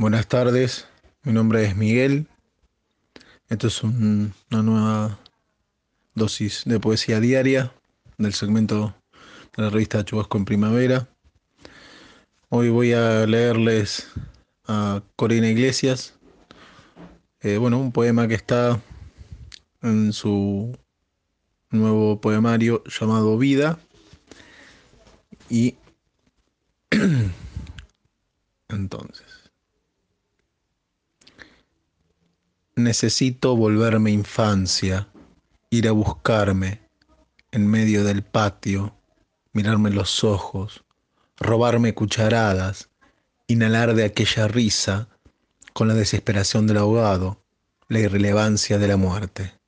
Buenas tardes, mi nombre es Miguel. Esto es un- una nueva dosis de poesía diaria del segmento de la revista Chubasco en Primavera. Hoy voy a leerles a Corina Iglesias, eh, bueno, un poema que está en su nuevo poemario llamado Vida. Y entonces, necesito volverme infancia, ir a buscarme en medio del patio, mirarme los ojos, robarme cucharadas, inhalar de aquella risa con la desesperación del ahogado, la irrelevancia de la muerte.